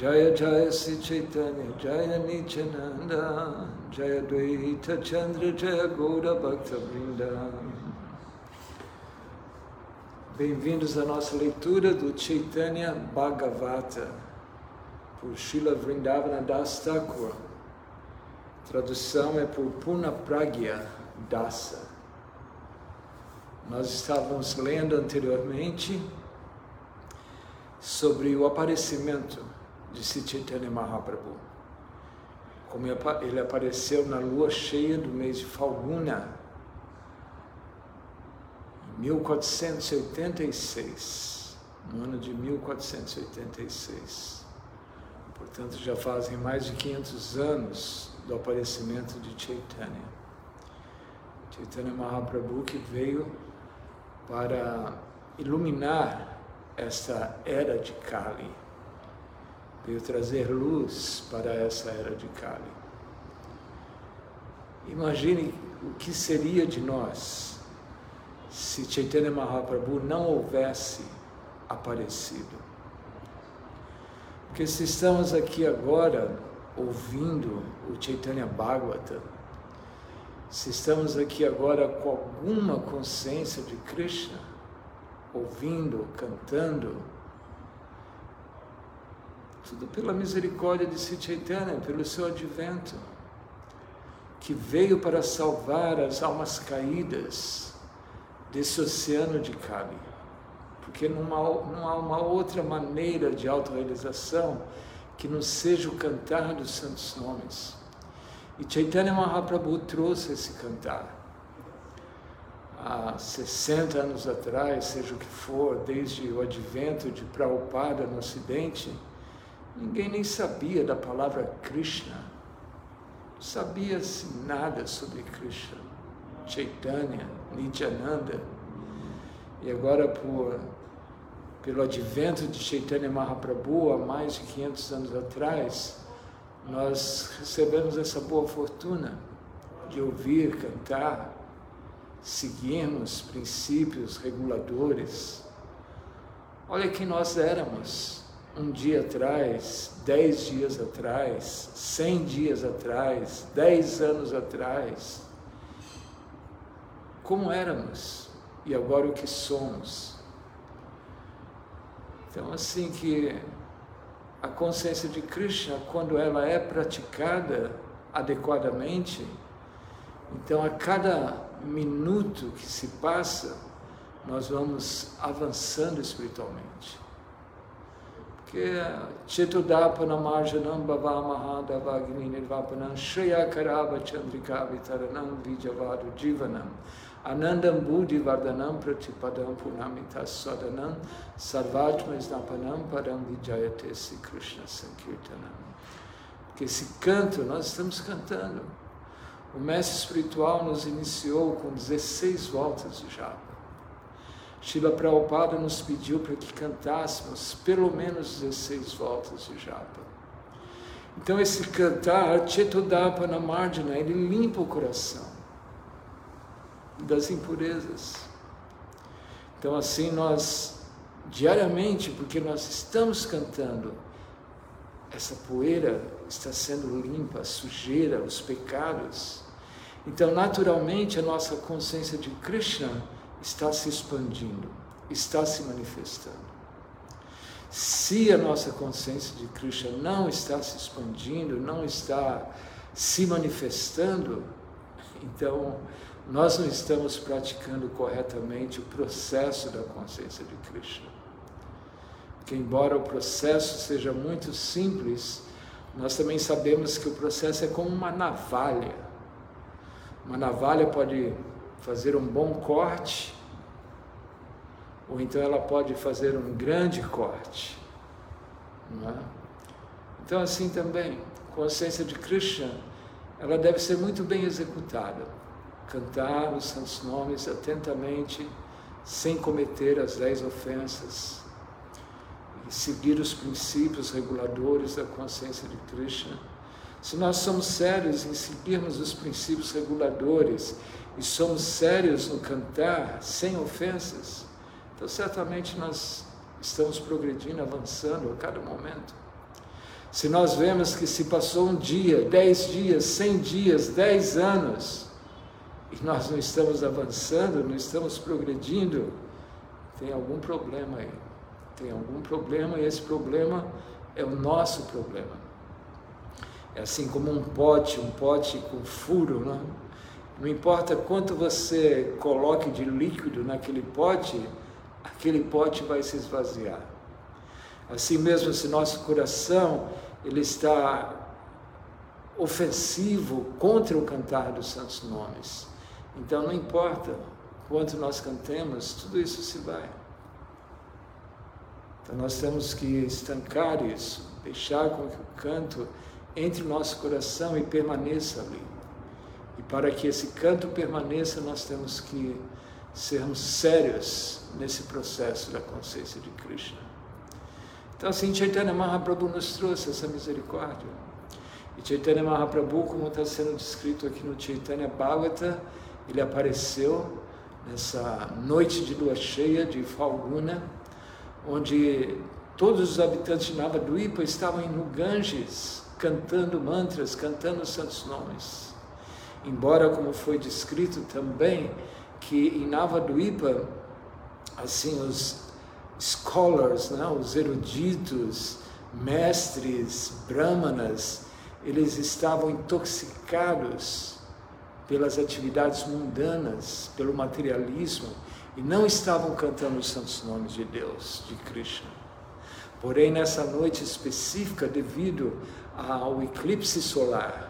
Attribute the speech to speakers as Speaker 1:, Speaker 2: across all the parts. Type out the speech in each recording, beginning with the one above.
Speaker 1: Jaya Jaya Sri Chaitanya Jaya Nityananda Jaya Dvaita Chandra Jaya Gaura Bhakta Vrinda Bem-vindos à nossa leitura do Chaitanya Bhagavata por Srila Vrindavana Das Thakur. Tradução é por Puna Pragya Dasa. Nós estávamos lendo anteriormente sobre o aparecimento Sri Chaitanya Mahaprabhu. Como ele apareceu na lua cheia do mês de Falguna, em 1486, no ano de 1486. Portanto, já fazem mais de 500 anos do aparecimento de Chaitanya. Chaitanya Mahaprabhu que veio para iluminar esta era de Kali veio trazer luz para essa era de Kali. Imagine o que seria de nós se Chaitanya Mahaprabhu não houvesse aparecido. Porque se estamos aqui agora ouvindo o Chaitanya Bhagavata, se estamos aqui agora com alguma consciência de Krishna, ouvindo, cantando, tudo pela misericórdia de Sri Chaitanya, pelo seu advento, que veio para salvar as almas caídas desse oceano de Kali. Porque não há, não há uma outra maneira de autorrealização que não seja o cantar dos santos nomes. E Chaitanya Mahaprabhu trouxe esse cantar. Há 60 anos atrás, seja o que for, desde o advento de Prabhupada no Ocidente, Ninguém nem sabia da palavra Krishna. Sabia-se nada sobre Krishna, Chaitanya, Nityananda. E agora, por, pelo advento de Chaitanya Mahaprabhu, há mais de 500 anos atrás, nós recebemos essa boa fortuna de ouvir, cantar, seguirmos princípios reguladores. Olha quem nós éramos um dia atrás, dez dias atrás, cem dias atrás, dez anos atrás, como éramos e agora o que somos. Então, assim que a consciência de Krishna, quando ela é praticada adequadamente, então a cada minuto que se passa, nós vamos avançando espiritualmente Jivanam Anandam Buddhi Vardhanam Pratipadam Punamita Sadanam Sarvatma Snapanam Padam Vijayate Sri Krishna Sankirtanam. Que esse canto, nós estamos cantando. O mestre espiritual nos iniciou com 16 voltas de japa. Shila Prabhupada nos pediu para que cantássemos pelo menos 16 voltas de japa. Então esse cantar, Chetudapa na Margina, ele limpa o coração das impurezas. Então assim nós, diariamente, porque nós estamos cantando, essa poeira está sendo limpa, a sujeira, os pecados. Então naturalmente a nossa consciência de Krishna está se expandindo, está se manifestando. Se a nossa consciência de Krishna não está se expandindo, não está se manifestando, então nós não estamos praticando corretamente o processo da consciência de Krishna. Porque, embora o processo seja muito simples, nós também sabemos que o processo é como uma navalha. Uma navalha pode fazer um bom corte, ou então ela pode fazer um grande corte. É? Então, assim também, consciência de Krishna, ela deve ser muito bem executada. Cantar os santos nomes atentamente, sem cometer as dez ofensas, e seguir os princípios reguladores da consciência de Krishna. Se nós somos sérios em seguirmos os princípios reguladores e somos sérios no cantar sem ofensas, então certamente nós estamos progredindo, avançando a cada momento. Se nós vemos que se passou um dia, dez dias, cem dias, dez anos, e nós não estamos avançando, não estamos progredindo, tem algum problema aí. Tem algum problema e esse problema é o nosso problema. É assim como um pote, um pote com furo, não? Não importa quanto você coloque de líquido naquele pote, aquele pote vai se esvaziar. Assim mesmo, se nosso coração ele está ofensivo contra o cantar dos santos nomes, então não importa quanto nós cantemos, tudo isso se vai. Então nós temos que estancar isso, deixar com que o canto entre o nosso coração e permaneça ali. Para que esse canto permaneça, nós temos que sermos sérios nesse processo da consciência de Krishna. Então, assim, Chaitanya Mahaprabhu nos trouxe essa misericórdia. E Chaitanya Mahaprabhu, como está sendo descrito aqui no Chaitanya Bhagavata, ele apareceu nessa noite de lua cheia de Falguna, onde todos os habitantes de Navadvipa estavam no Ganges, cantando mantras, cantando os santos nomes. Embora, como foi descrito também, que em Navadvipa, assim, os scholars, né, os eruditos, mestres, brahmanas, eles estavam intoxicados pelas atividades mundanas, pelo materialismo, e não estavam cantando os santos nomes de Deus, de Krishna. Porém, nessa noite específica, devido ao eclipse solar,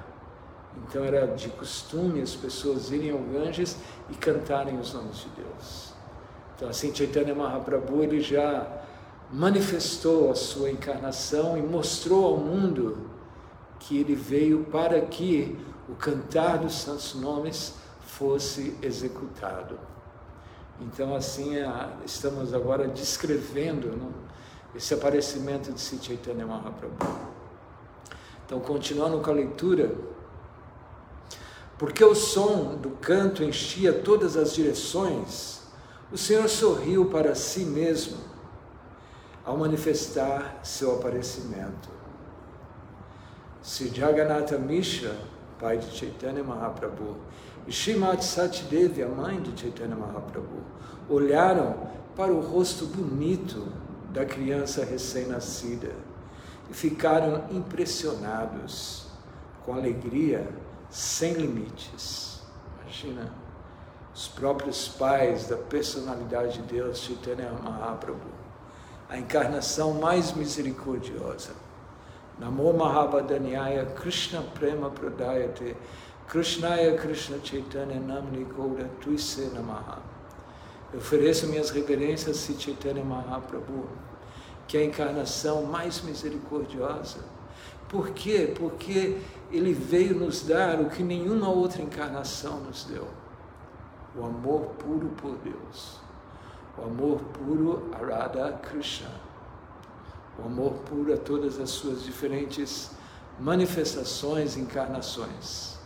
Speaker 1: então era de costume as pessoas irem ao Ganges e cantarem os nomes de Deus. Então, assim, Chaitanya Mahaprabhu ele já manifestou a sua encarnação e mostrou ao mundo que ele veio para que o cantar dos santos nomes fosse executado. Então, assim, estamos agora descrevendo não, esse aparecimento de Chaitanya Mahaprabhu. Então, continuando com a leitura, porque o som do canto enchia todas as direções, o Senhor sorriu para si mesmo ao manifestar seu aparecimento. Se Jagannatha Mishra, pai de Chaitanya Mahaprabhu, e Srimati Satidevi, a mãe de Chaitanya Mahaprabhu, olharam para o rosto bonito da criança recém-nascida e ficaram impressionados com alegria sem limites. Imagina, os próprios pais da personalidade de Deus, Chaitanya Mahaprabhu, a encarnação mais misericordiosa. Namo Mahabadanyaya Krishna Prema Pradayate Krishnaya Krishna Chaitanya Namni Gaura Tuise Namaha. Eu ofereço minhas reverências a Chaitanya Mahaprabhu, que é a encarnação mais misericordiosa. Por quê? Porque ele veio nos dar o que nenhuma outra encarnação nos deu: o amor puro por Deus, o amor puro a Radha Krishna, o amor puro a todas as suas diferentes manifestações, encarnações.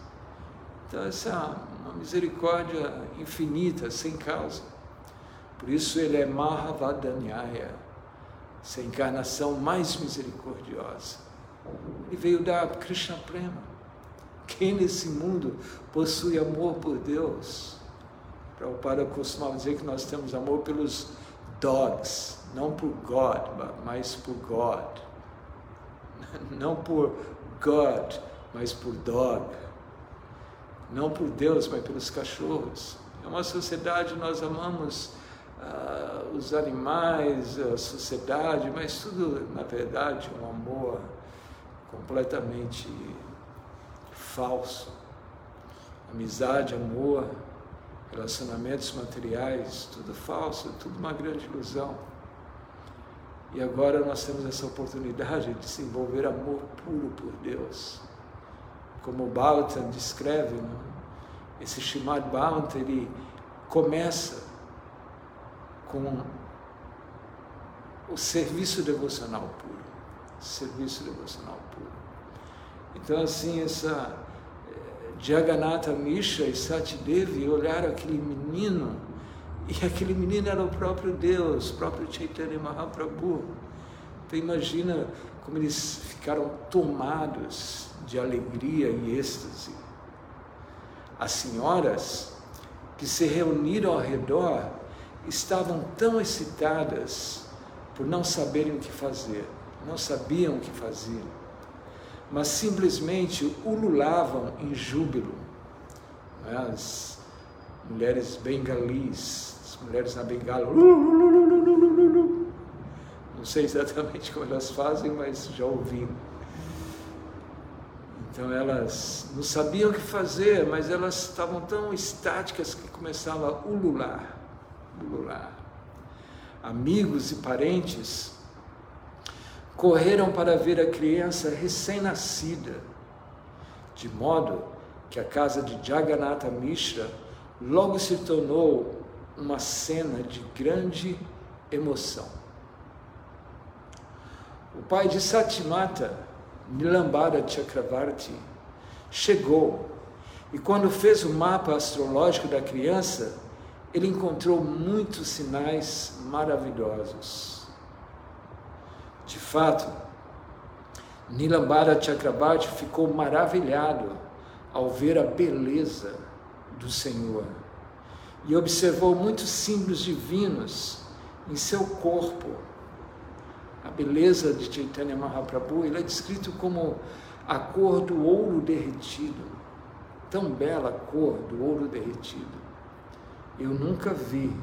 Speaker 1: Então, essa é uma misericórdia infinita, sem causa. Por isso ele é Mahavadanyaya, essa encarnação mais misericordiosa. Ele veio dar Krishna Prema. Quem nesse mundo possui amor por Deus? Prabhupada costumava dizer que nós temos amor pelos dogs, não por God, mas por God. Não por God, mas por dog não por Deus, mas pelos cachorros. É uma sociedade, nós amamos uh, os animais, a sociedade, mas tudo, na verdade, um amor completamente falso. Amizade, amor, relacionamentos materiais, tudo falso, tudo uma grande ilusão. E agora nós temos essa oportunidade de desenvolver amor puro por Deus como Bhagavatam descreve, né? esse Shimad Bhagavatam, ele começa com o serviço devocional puro, serviço devocional puro. Então, assim, essa eh, Jagannatha Mishra e Satidevi olharam aquele menino, e aquele menino era o próprio Deus, o próprio Chaitanya Mahaprabhu. Então imagina como eles ficaram tomados de alegria e êxtase. As senhoras que se reuniram ao redor estavam tão excitadas por não saberem o que fazer, não sabiam o que fazer, mas simplesmente ululavam em júbilo. As mulheres bengalis, as mulheres na bengala, não sei exatamente como elas fazem, mas já ouvi. Então elas não sabiam o que fazer, mas elas estavam tão estáticas que começavam a ulular, ulular. Amigos e parentes correram para ver a criança recém-nascida, de modo que a casa de Jagannatha Mishra logo se tornou uma cena de grande emoção. O pai de Satimata, Nilambara Chakravarti, chegou e quando fez o mapa astrológico da criança, ele encontrou muitos sinais maravilhosos. De fato, Nilambara Chakravarti ficou maravilhado ao ver a beleza do Senhor e observou muitos símbolos divinos em seu corpo a beleza de Chaitanya Mahaprabhu, ele é descrito como a cor do ouro derretido. Tão bela cor do ouro derretido. Eu nunca vi,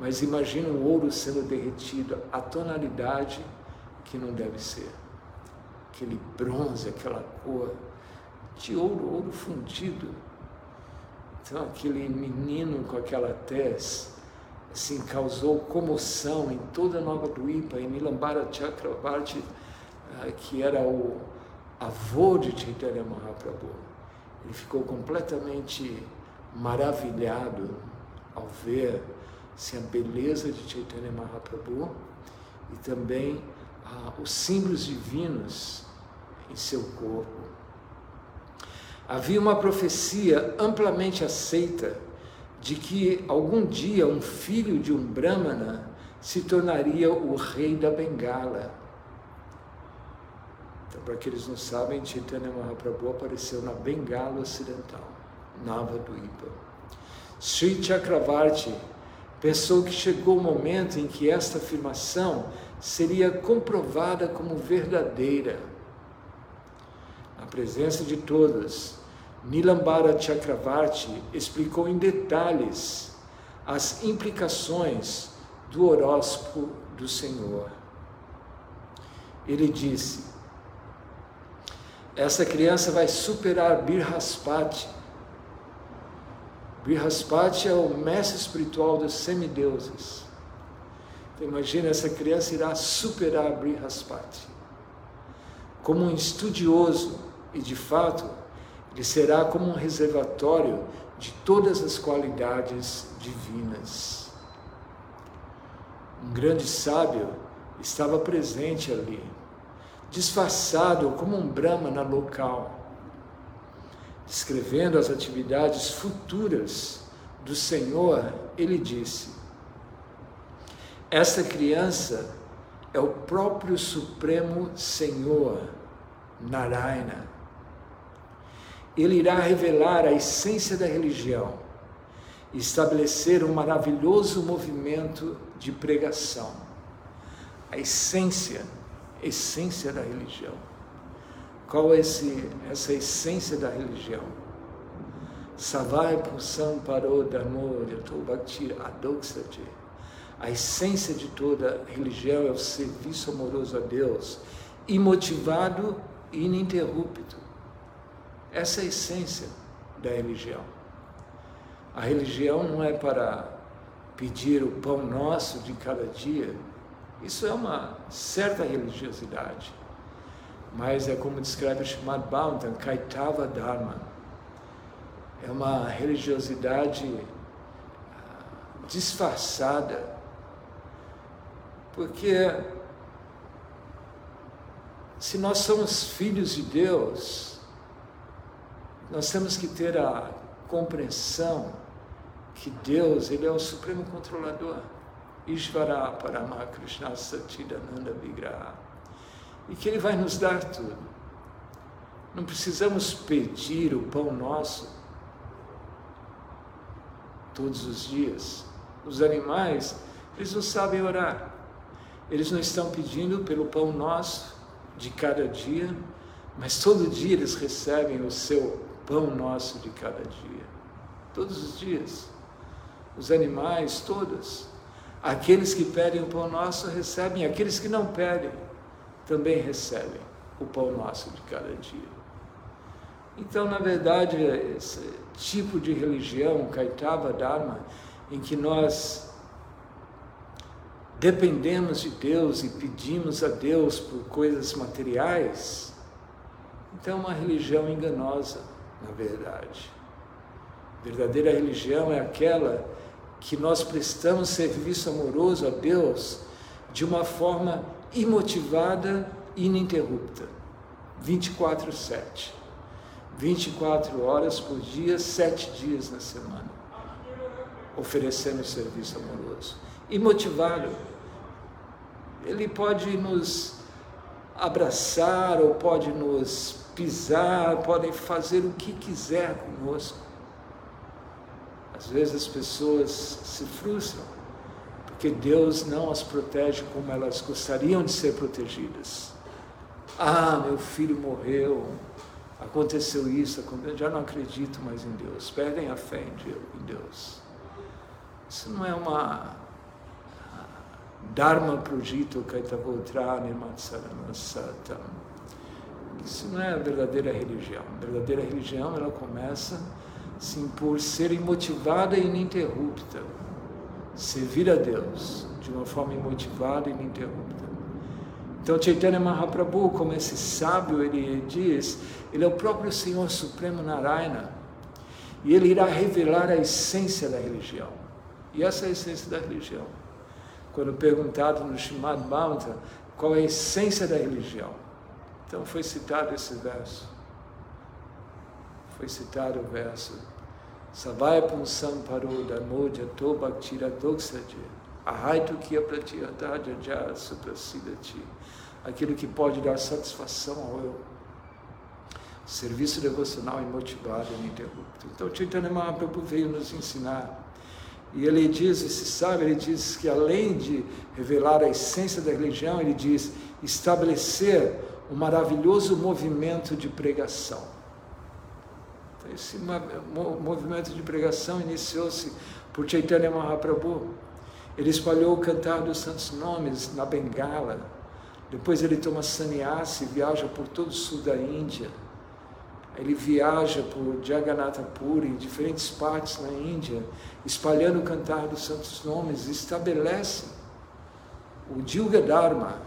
Speaker 1: mas imagino o ouro sendo derretido, a tonalidade que não deve ser. Aquele bronze, aquela cor de ouro, ouro fundido. Então, aquele menino com aquela tez assim, causou comoção em toda Nova Duipa, em Nilambara Chakravarti, ah, que era o avô de Chaitanya Mahaprabhu. Ele ficou completamente maravilhado ao ver assim, a beleza de Chaitanya Mahaprabhu e também ah, os símbolos divinos em seu corpo. Havia uma profecia amplamente aceita de que algum dia um filho de um Brahmana se tornaria o rei da Bengala. Então, para aqueles não sabem, Chaitanya Mahaprabhu apareceu na Bengala Ocidental, Nava Ipa. Sri Chakravarti pensou que chegou o momento em que esta afirmação seria comprovada como verdadeira. Na presença de todas, Nilambara Chakravarti explicou em detalhes as implicações do horóscopo do Senhor. Ele disse: essa criança vai superar Birhaspati. Birhaspati é o mestre espiritual dos semideuses. Então, imagina, essa criança irá superar Birhaspati. Como um estudioso e, de fato, ele será como um reservatório de todas as qualidades divinas. Um grande sábio estava presente ali, disfarçado como um Brahmana local, descrevendo as atividades futuras do Senhor, ele disse: Esta criança é o próprio Supremo Senhor, Narayana ele irá revelar a essência da religião estabelecer um maravilhoso movimento de pregação. A essência, essência da religião. Qual é esse, essa essência da religião? Savai Pusam Paro Dharmo Bhakti Adoksati. A essência de toda religião é o serviço amoroso a Deus, imotivado e ininterrupto. Essa é a essência da religião. A religião não é para pedir o pão nosso de cada dia. Isso é uma certa religiosidade. Mas é como descreve Srimad Bhagavatam, Kaitava Dharma. É uma religiosidade ah, disfarçada. Porque se nós somos filhos de Deus, nós temos que ter a compreensão que Deus, Ele é o supremo controlador. Ishvara Paramakrishna Satidananda Vigraha. e que Ele vai nos dar tudo. Não precisamos pedir o pão nosso todos os dias. Os animais, eles não sabem orar. Eles não estão pedindo pelo pão nosso de cada dia, mas todo dia eles recebem o seu pão nosso de cada dia. Todos os dias. Os animais, todos. Aqueles que pedem o pão nosso recebem, aqueles que não pedem também recebem o pão nosso de cada dia. Então, na verdade, esse tipo de religião, Kaitava Dharma, em que nós dependemos de Deus e pedimos a Deus por coisas materiais, então é uma religião enganosa, na verdade. Verdadeira religião é aquela que nós prestamos serviço amoroso a Deus de uma forma imotivada e ininterrupta, 24/7. 24 horas por dia, sete dias na semana, oferecendo serviço amoroso. Imotivado. Ele pode nos abraçar ou pode nos pisar, podem fazer o que quiser conosco. Às vezes as pessoas se frustram porque Deus não as protege como elas gostariam de ser protegidas. Ah, meu filho morreu, aconteceu isso, eu já não acredito mais em Deus, perdem a fé em Deus. Isso não é uma Dharma Projito Kaitavotrani Matsaranasata. Isso não é a verdadeira religião. A verdadeira religião ela começa sim por ser imotivada e ininterrupta. Servir a Deus de uma forma imotivada e ininterrupta. Então Chaitanya Mahaprabhu, como esse sábio, ele diz, ele é o próprio Senhor Supremo Narayana. E ele irá revelar a essência da religião. E essa é a essência da religião. Quando perguntado no Shimad Bhavata qual é a essência da religião, então foi citado esse verso. Foi citado o verso Savaya Punsam Paro Dharmo Jato Bhaktira Doksaji Ahaitu Kia Pratyata Jaja Suprasidati Aquilo que pode dar satisfação ao eu serviço devocional imotivado e ininterrupto. Então, Chaitanya Mahaprabhu veio nos ensinar. E ele diz, esse sábio, ele diz que além de revelar a essência da religião, ele diz estabelecer um maravilhoso movimento de pregação. Então, esse movimento de pregação iniciou-se por Chaitanya Mahaprabhu. Ele espalhou o cantar dos santos nomes na Bengala. Depois ele toma sannyasi e viaja por todo o sul da Índia ele viaja por Jagannatha Puri, em diferentes partes na Índia, espalhando o cantar dos santos nomes, estabelece o Dilga Dharma,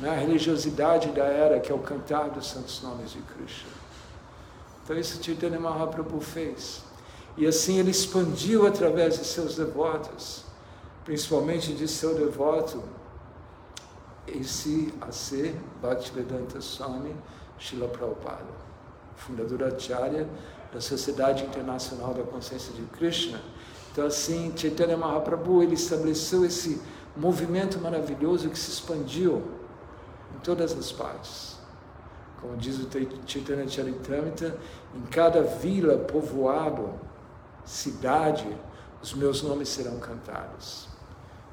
Speaker 1: na religiosidade da era, que é o cantar dos santos nomes de Krishna. Então isso Chaitanya Mahaprabhu fez. E assim ele expandiu através de seus devotos, principalmente de seu devoto, esse a ser Bhaktivedanta Swami Srila Prabhupada fundadora Acharya da Sociedade Internacional da Consciência de Krishna. Então, assim, Chaitanya Mahaprabhu, ele estabeleceu esse movimento maravilhoso que se expandiu em todas as partes. Como diz o Chaitanya Charitamrita, em cada vila, povoado, cidade, os meus nomes serão cantados.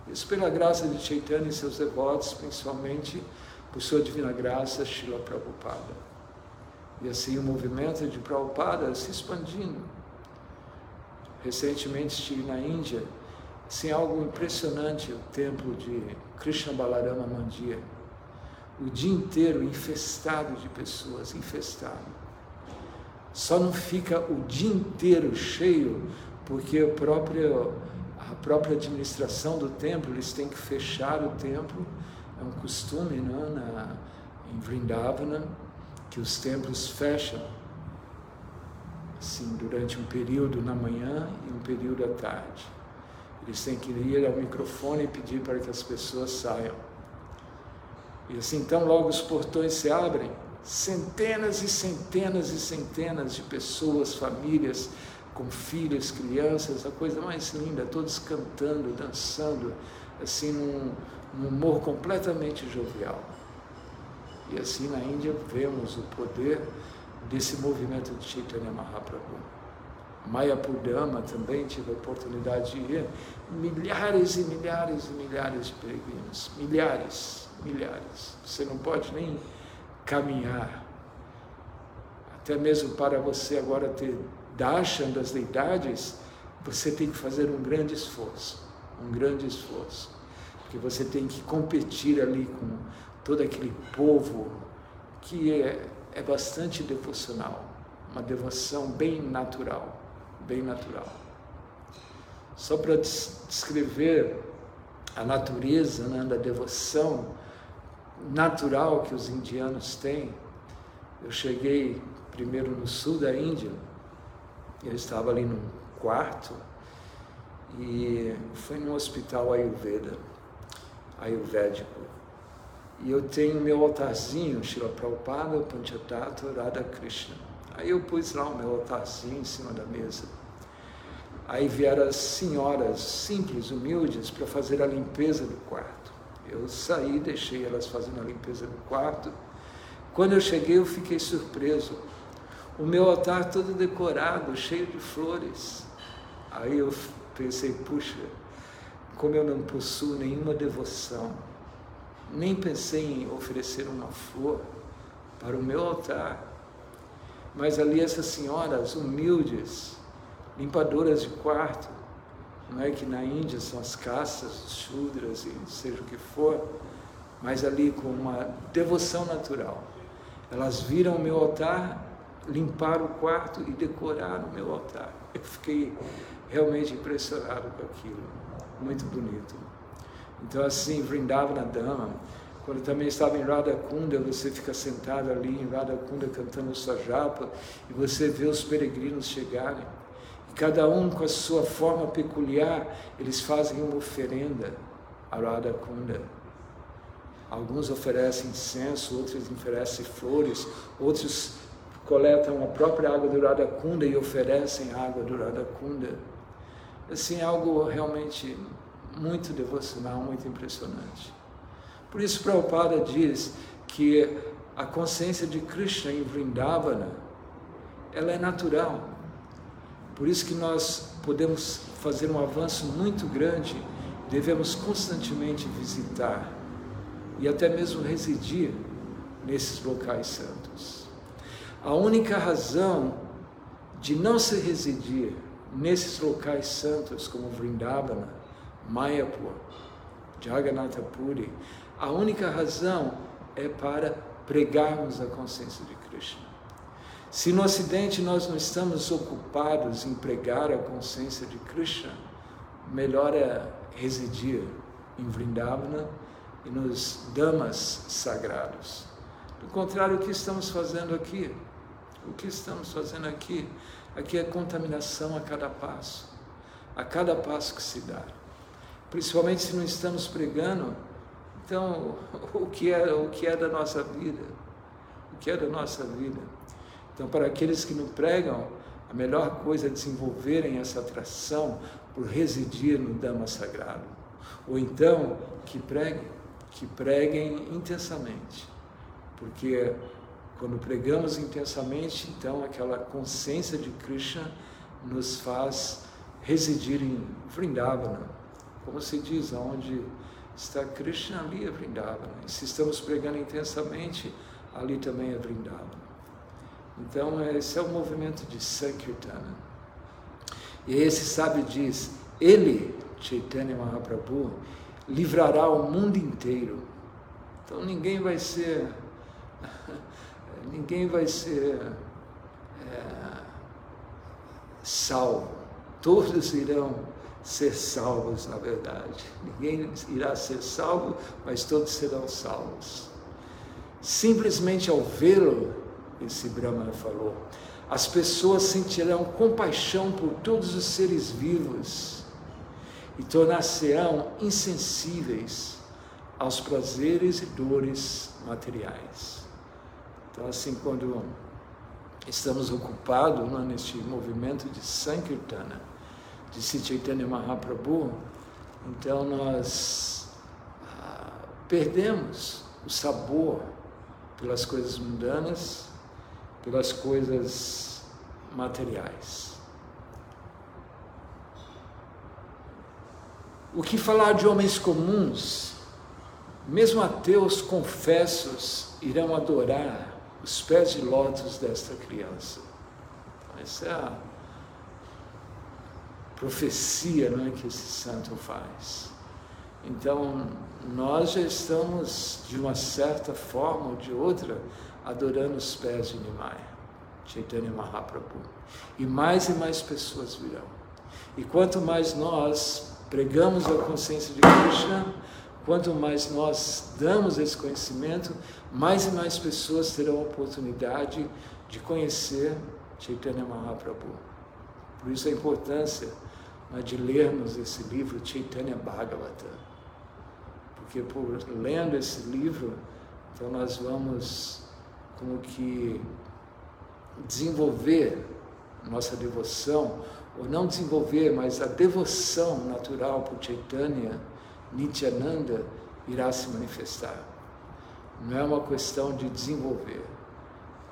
Speaker 1: Isso pela graça de Chaitanya e seus devotos, principalmente por sua divina graça, Srila Prabhupada. E assim o movimento de Prabhupada se expandindo. Recentemente estive na Índia, assim, algo impressionante, o templo de Krishna Balarama Mandir. O dia inteiro infestado de pessoas, infestado. Só não fica o dia inteiro cheio, porque a própria, a própria administração do templo, eles têm que fechar o templo, é um costume não, né, na, em Vrindavana, que os templos fecham assim durante um período na manhã e um período à tarde. Eles têm que ir ao microfone e pedir para que as pessoas saiam. E assim, então, logo os portões se abrem, centenas e centenas e centenas de pessoas, famílias, com filhos, crianças, a coisa mais linda, todos cantando, dançando, assim, num, num humor completamente jovial. E assim na Índia vemos o poder desse movimento de Chaitanya Mahaprabhu. Mayapurdama também tive a oportunidade de ir, milhares e milhares e milhares de peregrinos, milhares, milhares. Você não pode nem caminhar. Até mesmo para você agora ter darshan das deidades, você tem que fazer um grande esforço, um grande esforço. Porque você tem que competir ali com todo aquele povo que é, é bastante devocional, uma devoção bem natural bem natural. Só para descrever a natureza né, da devoção natural que os indianos têm, eu cheguei primeiro no sul da Índia, eu estava ali num quarto e foi num hospital ayurveda, ayurvédico. E eu tenho meu altarzinho, Shila Prabhupada, Panchatattva, Radha Krishna. Aí eu pus lá o meu altarzinho em cima da mesa. Aí vieram as senhoras simples, humildes, para fazer a limpeza do quarto. Eu saí, deixei elas fazendo a limpeza do quarto. Quando eu cheguei, eu fiquei surpreso. O meu altar todo decorado, cheio de flores. Aí eu pensei, puxa, como eu não possuo nenhuma devoção, nem pensei em oferecer uma flor para o meu altar mas ali essas senhoras humildes, limpadoras de quarto, não é que na Índia são as castas, shudras e seja o que for, mas ali com uma devoção natural. Elas viram o meu altar, limparam o quarto e decoraram o meu altar. Eu fiquei realmente impressionado com aquilo, muito bonito. Então assim, Vrindavana Dama, quando também estava em Radha Kunda, você fica sentado ali em Radha Kunda cantando sua japa e você vê os peregrinos chegarem. E cada um com a sua forma peculiar, eles fazem uma oferenda a Radha Kunda. Alguns oferecem incenso, outros oferecem flores, outros coletam a própria água do Radha Kunda e oferecem a água do Radha Kunda. Assim, algo realmente muito devocional, muito impressionante. Por isso, Prabhupada diz que a consciência de Krishna em Vrindavana, ela é natural. Por isso que nós podemos fazer um avanço muito grande, devemos constantemente visitar e até mesmo residir nesses locais santos. A única razão de não se residir nesses locais santos como Vrindavana, Mayapur, Jagannatha Puri, a única razão é para pregarmos a consciência de Krishna. Se no Ocidente nós não estamos ocupados em pregar a consciência de Krishna, melhor é residir em Vrindavana e nos damas sagrados. Do contrário, o que estamos fazendo aqui? O que estamos fazendo aqui? Aqui é contaminação a cada passo, a cada passo que se dá. Principalmente se não estamos pregando então, o que é, o que é da nossa vida? O que é da nossa vida? Então, para aqueles que não pregam, a melhor coisa é desenvolverem essa atração por residir no Dhamma sagrado. Ou então, que preguem, que preguem intensamente. Porque quando pregamos intensamente, então aquela consciência de Krishna nos faz residir em Vrindavana, como se diz, onde está Krishna ali é Vrindavana. E se estamos pregando intensamente, ali também é Vrindavana. Então, esse é o movimento de Sankirtana. E esse sábio diz: Ele, Chaitanya Mahaprabhu, livrará o mundo inteiro. Então, ninguém vai ser. ninguém vai ser. É, salvo. Todos irão ser salvos, na verdade. Ninguém irá ser salvo, mas todos serão salvos. Simplesmente ao vê-lo, esse Brahma falou, as pessoas sentirão compaixão por todos os seres vivos e tornar-se-ão insensíveis aos prazeres e dores materiais. Então, assim, quando estamos ocupados né, neste movimento de Sankirtana, de Chaitanya Mahaprabhu, então nós ah, perdemos o sabor pelas coisas mundanas, pelas coisas materiais. O que falar de homens comuns, mesmo ateus confessos irão adorar os pés de lótus desta criança. Essa é a profecia não é, que esse santo faz. Então, nós já estamos, de uma certa forma ou de outra, adorando os pés de Nimai, Chaitanya Mahaprabhu. E mais e mais pessoas virão. E quanto mais nós pregamos a consciência de Krishna, quanto mais nós damos esse conhecimento, mais e mais pessoas terão a oportunidade de conhecer Chaitanya Mahaprabhu. Por isso a importância né, de lermos esse livro Chaitanya Bhagavata. Porque por lendo esse livro, então nós vamos como que desenvolver nossa devoção ou não desenvolver, mas a devoção natural por Chaitanya, Nityananda, irá se manifestar. Não é uma questão de desenvolver.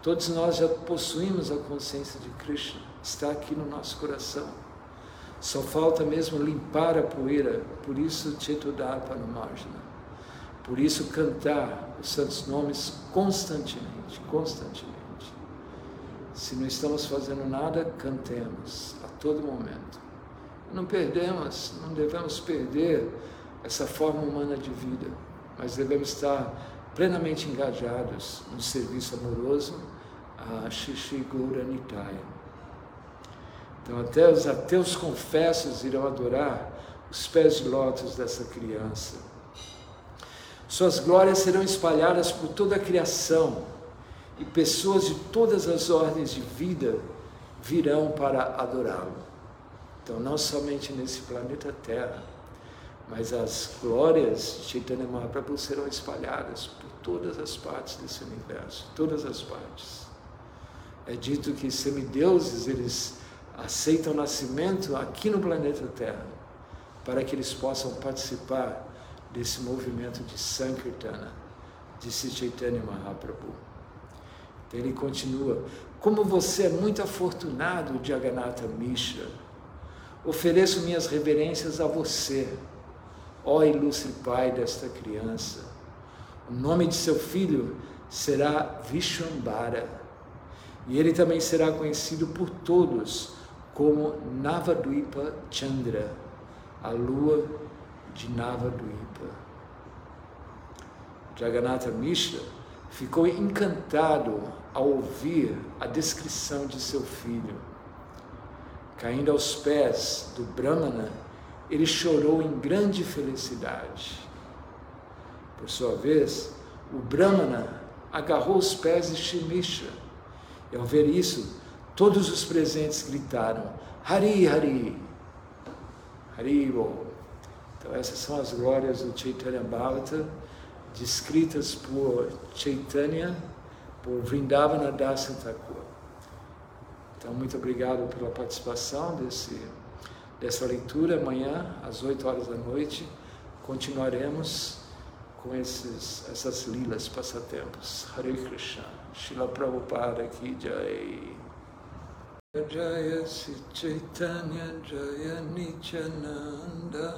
Speaker 1: Todos nós já possuímos a consciência de Krishna, está aqui no nosso coração. Só falta mesmo limpar a poeira, por isso no Margina. Por isso cantar os santos nomes constantemente, constantemente. Se não estamos fazendo nada, cantemos a todo momento. Não perdemos, não devemos perder essa forma humana de vida, mas devemos estar plenamente engajados no serviço amoroso a Shishi Gaura Nitaya. Então, até os ateus confessos irão adorar os pés de lótus dessa criança. Suas glórias serão espalhadas por toda a criação e pessoas de todas as ordens de vida virão para adorá-lo. Então, não somente nesse planeta Terra, mas as glórias de Chaitanya Mahaprabhu serão espalhadas por todas as partes desse universo, todas as partes. É dito que semideuses, eles aceitam o nascimento aqui no planeta Terra, para que eles possam participar desse movimento de Sankirtana, disse Chaitanya Mahaprabhu. Ele continua: Como você é muito afortunado, Jagannatha Mishra, ofereço minhas reverências a você, ó ilustre pai desta criança. O nome de seu filho será Vishwambara, e ele também será conhecido por todos como Navadvipa Chandra, a lua de Navadvipa. Jagannatha Mishra ficou encantado ao ouvir a descrição de seu filho. Caindo aos pés do Brahmana, ele chorou em grande felicidade. Por sua vez, o Brahmana agarrou os pés de Shimisha. E ao ver isso, todos os presentes gritaram: Hari Hari! Hari Bo. Então, essas são as glórias do Chaitanya Bhavata, descritas por Chaitanya por Vrindavana Dasa Thakur. Então, muito obrigado pela participação desse, dessa leitura. Amanhã, às 8 horas da noite, continuaremos com esses, essas lilas, passatempos. Hare Krishna. Shila Prabhupada Ki Jai. Jaya Chaitanya Jaya Nityananda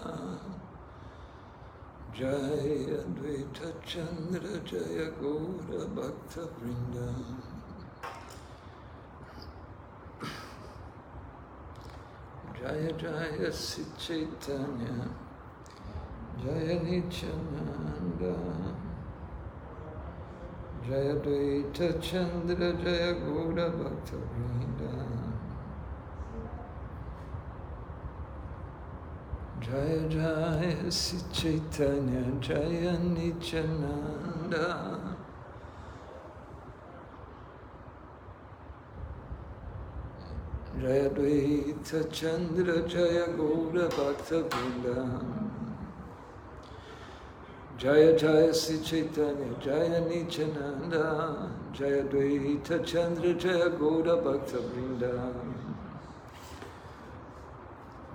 Speaker 1: Jaya Advaita Chandra Jaya Gaura Bhakta Vrinda Jaya Jaya Chaitanya Jaya Nityananda Jaya Advaita Chandra Jaya Gaura Bhakta Vrinda Jaya Jaya Si Chaitanya Jaya Nityananda. Jaya Dvaita Chandra Jaya Gaura Bhakta Vrinda Jaya Jaya Si Chaitanya Jaya Nityananda. Jaya Dvaita Chandra Jaya Gaura Bhakta Vrinda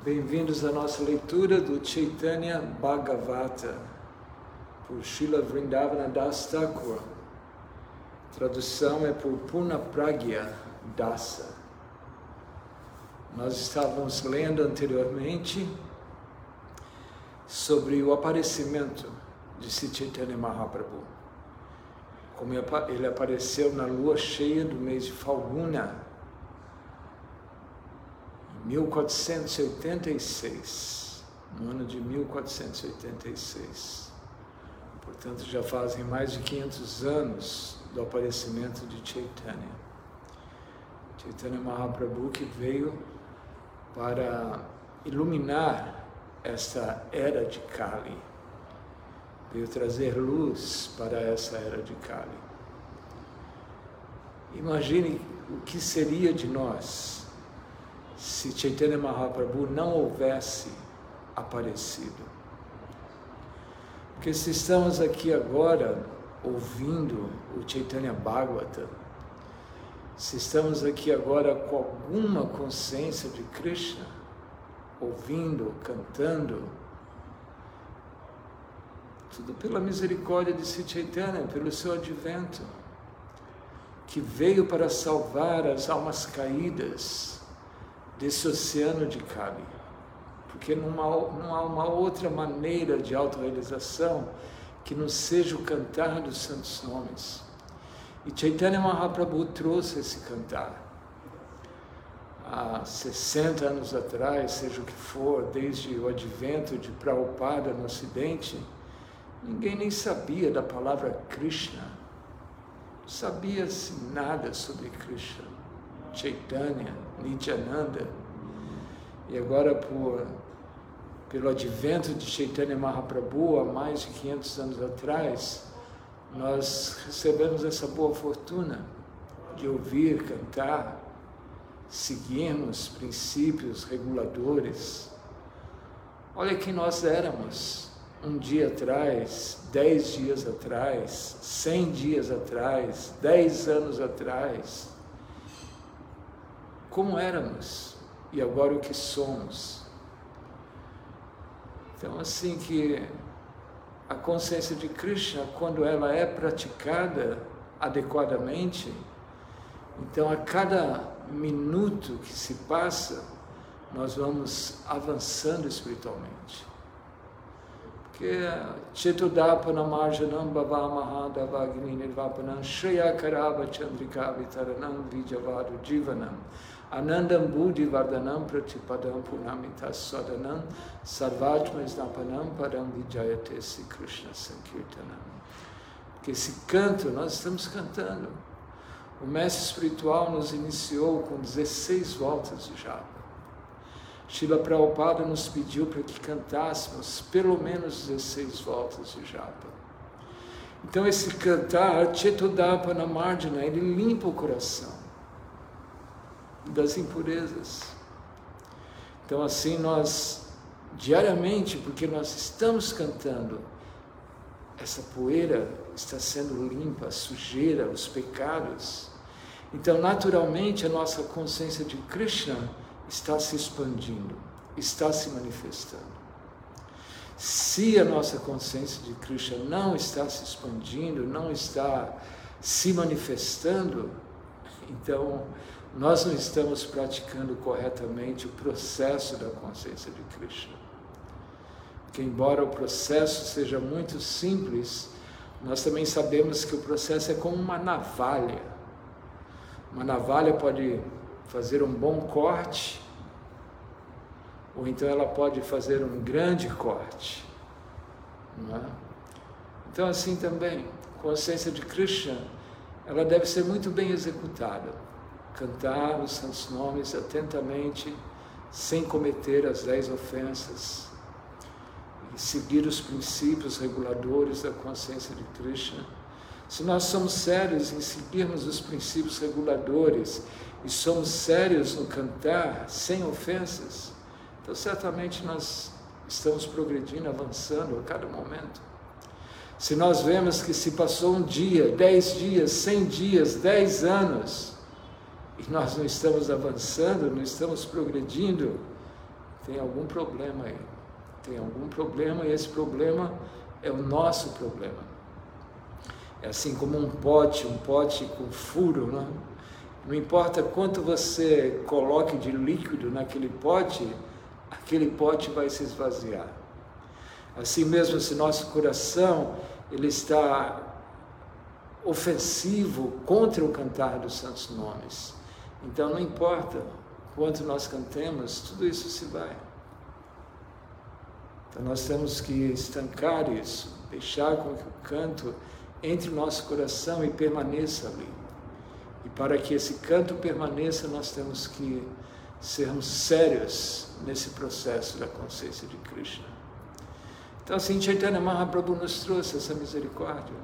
Speaker 1: Bem-vindos à nossa leitura do Chaitanya Bhagavata por Srila Vrindavana Das Thakur. tradução é por Puna Pragya Dasa. Nós estávamos lendo anteriormente sobre o aparecimento de Sri Mahaprabhu. Como ele apareceu na lua cheia do mês de Falguna, 1486, no ano de 1486. Portanto, já fazem mais de 500 anos do aparecimento de Chaitanya. Chaitanya Mahaprabhu que veio para iluminar esta era de Kali, veio trazer luz para essa era de Kali. Imagine o que seria de nós se Chaitanya Mahaprabhu não houvesse aparecido. Porque se estamos aqui agora ouvindo o Chaitanya Bhagavata, se estamos aqui agora com alguma consciência de Krishna, ouvindo, cantando, tudo pela misericórdia de Sri Chaitanya, pelo seu advento, que veio para salvar as almas caídas desse oceano de Kali. Porque não há, uma outra maneira de autorrealização que não seja o cantar dos santos nomes. E Chaitanya Mahaprabhu trouxe esse cantar. Há 60 anos atrás, seja o que for, desde o advento de Prabhupada no Ocidente, ninguém nem sabia da palavra Krishna. Sabia-se nada sobre Krishna, Chaitanya, Nityananda. E agora, por, pelo advento de Chaitanya Mahaprabhu, há mais de 500 anos atrás, nós recebemos essa boa fortuna de ouvir, cantar, seguirmos princípios reguladores. Olha quem nós éramos um dia atrás, dez dias atrás, cem dias atrás, dez anos atrás. Como éramos e agora o que somos. Então, assim que a consciência de Krishna, quando ela é praticada adequadamente, então a cada minuto que se passa, nós vamos avançando espiritualmente. Porque Chetudapana Marjanam Bhavamaha Davagni Nirvapanam Shreya Karava Chandrika Vitaranam Vijavadu Jivanam Anandam Buddhi Vardhanam Pratipadam Punamita Sadanam Sarvatma Snapanam Param Vijayate Sri Krishna Sankirtanam. Porque esse canto, nós estamos cantando. O mestre espiritual nos iniciou com 16 voltas de japa. Shila Prabhupada nos pediu para que cantássemos pelo menos 16 voltas de japa. Então esse cantar, Chetudapana Marjana, ele limpa o coração das impurezas. Então, assim, nós, diariamente, porque nós estamos cantando, essa poeira está sendo limpa, a sujeira, os pecados. Então, naturalmente, a nossa consciência de Krishna está se expandindo, está se manifestando. Se a nossa consciência de Krishna não está se expandindo, não está se manifestando, então nós não estamos praticando corretamente o processo da consciência de Krishna. Que embora o processo seja muito simples, nós também sabemos que o processo é como uma navalha. Uma navalha pode fazer um bom corte, ou então ela pode fazer um grande corte. É? Então, assim também, a consciência de Krishna, ela deve ser muito bem executada cantar os santos nomes atentamente, sem cometer as dez ofensas, e seguir os princípios reguladores da consciência de Krishna. Se nós somos sérios em seguirmos os princípios reguladores e somos sérios no cantar sem ofensas, então certamente nós estamos progredindo, avançando a cada momento. Se nós vemos que se passou um dia, dez dias, cem dias, dez anos, e nós não estamos avançando, não estamos progredindo, tem algum problema aí. Tem algum problema e esse problema é o nosso problema. É assim como um pote, um pote com furo, não? Não importa quanto você coloque de líquido naquele pote, aquele pote vai se esvaziar. Assim mesmo, se nosso coração ele está ofensivo contra o cantar dos santos nomes, então não importa quanto nós cantemos, tudo isso se vai. Então nós temos que estancar isso, deixar com que o canto entre o nosso coração e permaneça ali. E para que esse canto permaneça, nós temos que sermos sérios nesse processo da consciência de Krishna. Então, assim, Chaitanya Mahaprabhu nos trouxe essa misericórdia.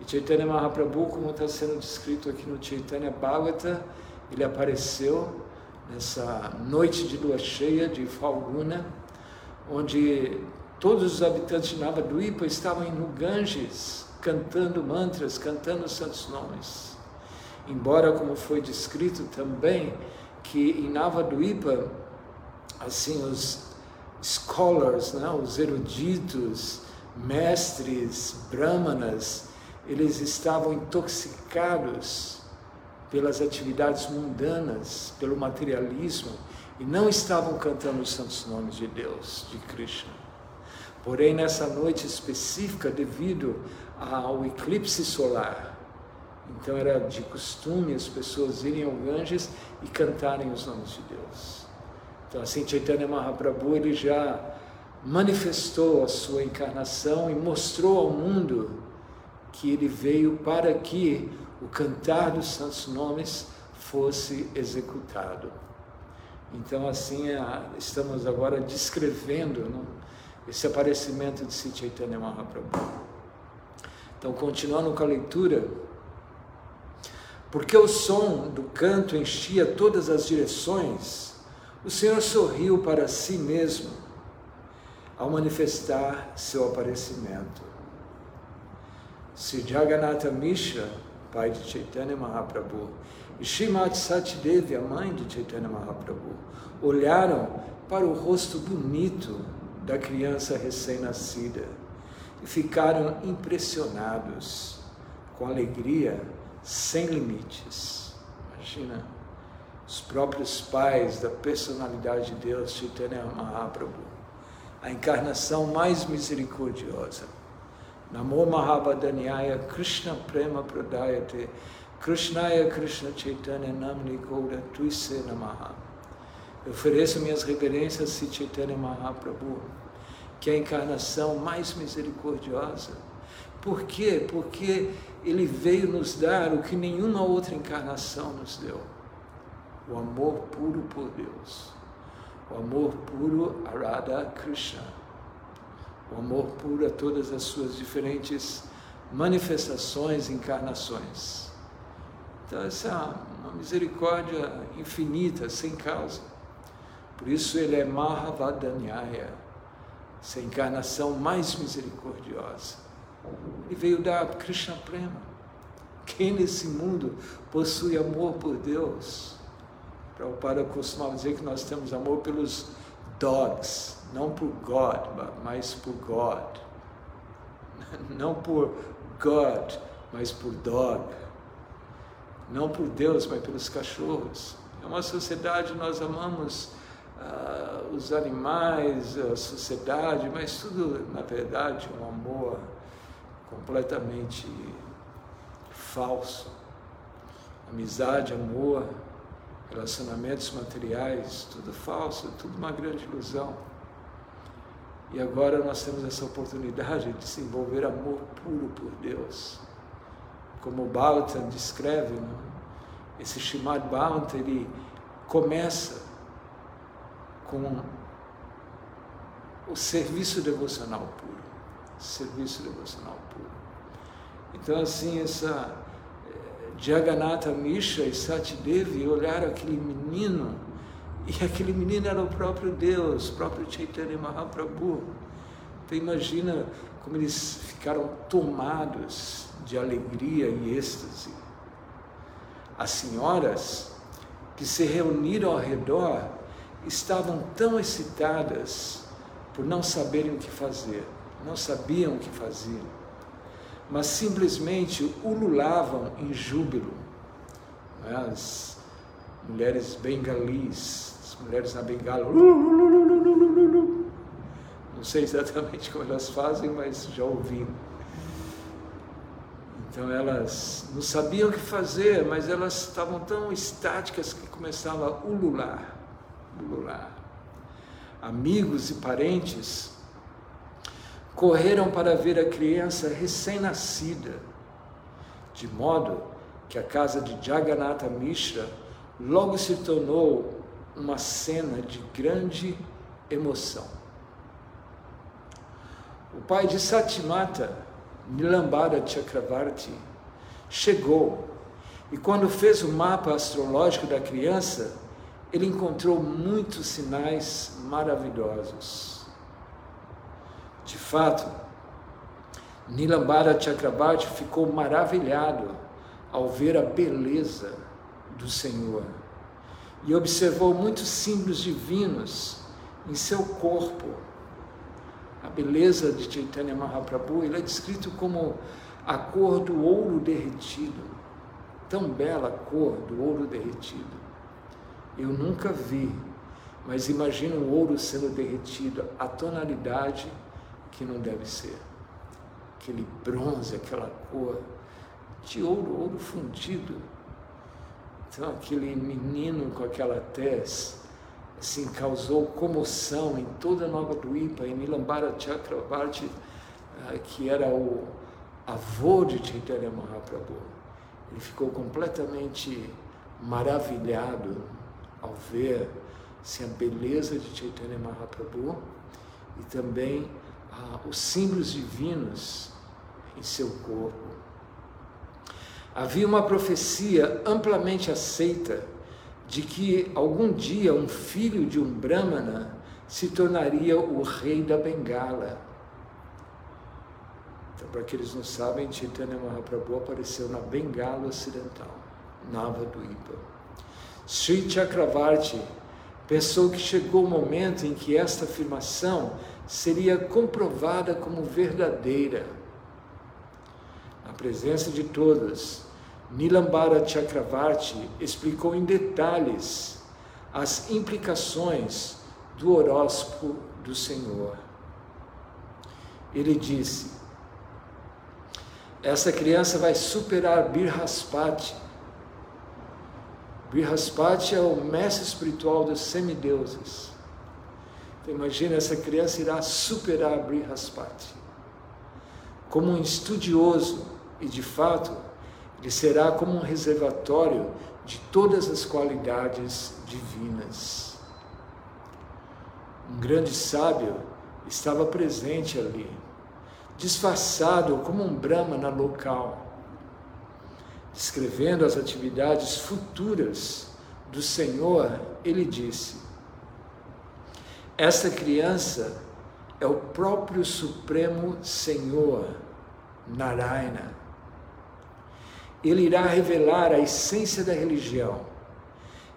Speaker 1: E Chaitanya Mahaprabhu, como está sendo descrito aqui no Chaitanya Bhagavata, ele apareceu nessa noite de lua cheia de Falguna, onde todos os habitantes de Navadvipa estavam no Ganges, cantando mantras, cantando os santos nomes. Embora, como foi descrito também, que em Navadvipa, assim, os scholars, né, os eruditos, mestres, brahmanas, eles estavam intoxicados pelas atividades mundanas, pelo materialismo, e não estavam cantando os santos nomes de Deus, de Krishna. Porém, nessa noite específica, devido ao eclipse solar. Então era de costume as pessoas irem ao Ganges e cantarem os nomes de Deus. Então assim Chaitanya Mahaprabhu ele já manifestou a sua encarnação e mostrou ao mundo que ele veio para que o cantar dos santos nomes fosse executado. Então assim estamos agora descrevendo esse aparecimento de Chaitanya Mahaprabhu. Então, continuando com a leitura. Porque o som do canto enchia todas as direções, o Senhor sorriu para si mesmo ao manifestar seu aparecimento. Se Jagannatha Mishra, pai de Chaitanya Mahaprabhu, e Srimati Satidevi, a mãe de Chaitanya Mahaprabhu, olharam para o rosto bonito da criança recém-nascida e ficaram impressionados com alegria sem limites. Imagina, os próprios pais da personalidade de Deus, Chaitanya Mahaprabhu, a encarnação mais misericordiosa. Namo Mahabadanyaya Krishna Prema Pradayate Krishnaya Krishna Chaitanya Namni Gaura Tuise Namaha. Eu ofereço minhas reverências a Chaitanya Mahaprabhu que é a encarnação mais misericordiosa. Por quê? Porque ele veio nos dar o que nenhuma outra encarnação nos deu: o amor puro por Deus, o amor puro a Radha Krishna, o amor puro a todas as suas diferentes manifestações, encarnações. Então, essa é uma misericórdia infinita, sem causa. Por isso ele é Mahavadanyaya essa encarnação mais misericordiosa. Ele veio dar Krishna Prema. Quem nesse mundo possui amor por Deus? Prabhupada costumava dizer que nós temos amor pelos dogs, não por God, mas por God. Não por God, mas por dog. Não por Deus, mas pelos cachorros. É uma sociedade, nós amamos uh, os animais, a sociedade, mas tudo, na verdade, um amor completamente falso. Amizade, amor, relacionamentos materiais, tudo falso, tudo uma grande ilusão. E agora nós temos essa oportunidade de desenvolver amor puro por Deus. Como Bhagavatam descreve? Né? esse Shimad Bhagavatam, ele começa com o serviço devocional puro. Serviço devocional puro. Então, assim, essa eh, Jagannatha Mishra e Satidevi olharam aquele menino, e aquele menino era o próprio Deus, o próprio Chaitanya Mahaprabhu. Então, imagina como eles ficaram tomados de alegria e êxtase. As senhoras que se reuniram ao redor estavam tão excitadas por não saberem o que fazer, não sabiam o que fazer. mas simplesmente ululavam em júbilo. As mulheres bengalis, mulheres na bengala, não sei exatamente como elas fazem, mas já ouvi. Então elas não sabiam o que fazer, mas elas estavam tão estáticas que começavam a ulular, ulular. Amigos e parentes correram para ver a criança recém-nascida, de modo que a casa de Jagannatha Mishra logo se tornou uma cena de grande emoção. O pai de Satimata, Nilambara Chakravarti, chegou e, quando fez o mapa astrológico da criança, ele encontrou muitos sinais maravilhosos. De fato, Nilambara Chakrabarti ficou maravilhado ao ver a beleza do Senhor e observou muitos símbolos divinos em seu corpo. A beleza de Chaitanya Mahaprabhu ele é descrito como a cor do ouro derretido, tão bela cor do ouro derretido. Eu nunca vi, mas imagino o ouro sendo derretido, a tonalidade que não deve ser. Aquele bronze, aquela cor de ouro, ouro fundido. Então, aquele menino com aquela tez, assim, causou comoção em toda Nova Duipa, em Nilambara Chakravarti, ah, que era o avô de Chaitanya Mahaprabhu. Ele ficou completamente maravilhado ao ver assim, a beleza de Chaitanya Mahaprabhu e também ah, os símbolos divinos em seu corpo. Havia uma profecia amplamente aceita de que algum dia um filho de um Brahmana se tornaria o rei da Bengala. Então, para aqueles que não sabem, Chaitanya Mahaprabhu apareceu na Bengala Ocidental, Nava Duipa. Sri Chakravarti pensou que chegou o momento em que esta afirmação seria comprovada como verdadeira. Na presença de todas, Nilambara Chakravarti explicou em detalhes as implicações do horóscopo do Senhor. Ele disse: Essa criança vai superar Birhaspati. Birhaspati é o mestre espiritual dos semideuses. Então, imagina, essa criança irá superar Brihaspati. Como um estudioso, e de fato, ele será como um reservatório de todas as qualidades divinas. Um grande sábio estava presente ali, disfarçado como um Brahmana local, descrevendo as atividades futuras do Senhor, ele disse: essa criança é o próprio Supremo Senhor, Narayana. Ele irá revelar a essência da religião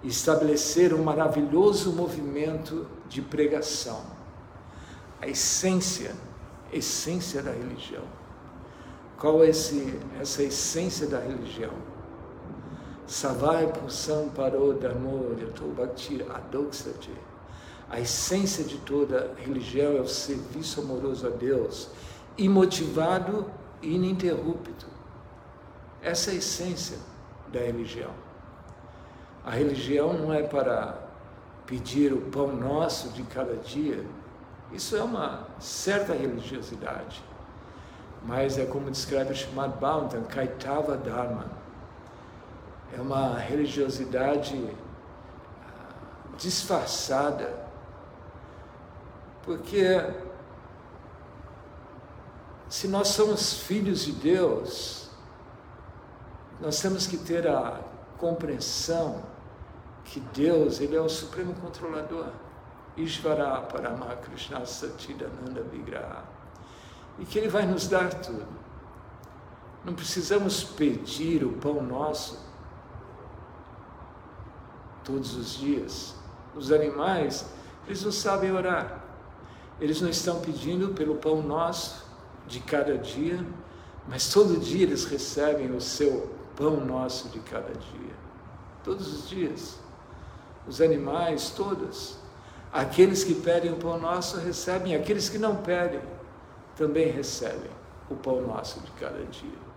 Speaker 1: estabelecer um maravilhoso movimento de pregação. A essência, essência da religião. Qual é esse, essa essência da religião? Savai Pusam Paro Dharmo Yato Bhakti Adoksati a essência de toda religião é o serviço amoroso a Deus, imotivado e ininterrupto. Essa é a essência da religião. A religião não é para pedir o pão nosso de cada dia. Isso é uma certa religiosidade. Mas é como descreve o Srimad Bhagavatam, Kaitava Dharma. É uma religiosidade ah, disfarçada porque se nós somos filhos de Deus, nós temos que ter a compreensão que Deus, Ele é o supremo controlador. Ishvara Paramakrishna Satidananda Vigraha. E que Ele vai nos dar tudo. Não precisamos pedir o pão nosso todos os dias. Os animais, eles não sabem orar. Eles não estão pedindo pelo pão nosso de cada dia, Mas todo dia eles recebem o seu pão nosso de cada dia. Todos os dias. Os animais, todos. Aqueles que pedem o pão nosso recebem, aqueles que não pedem também recebem o pão nosso de cada dia.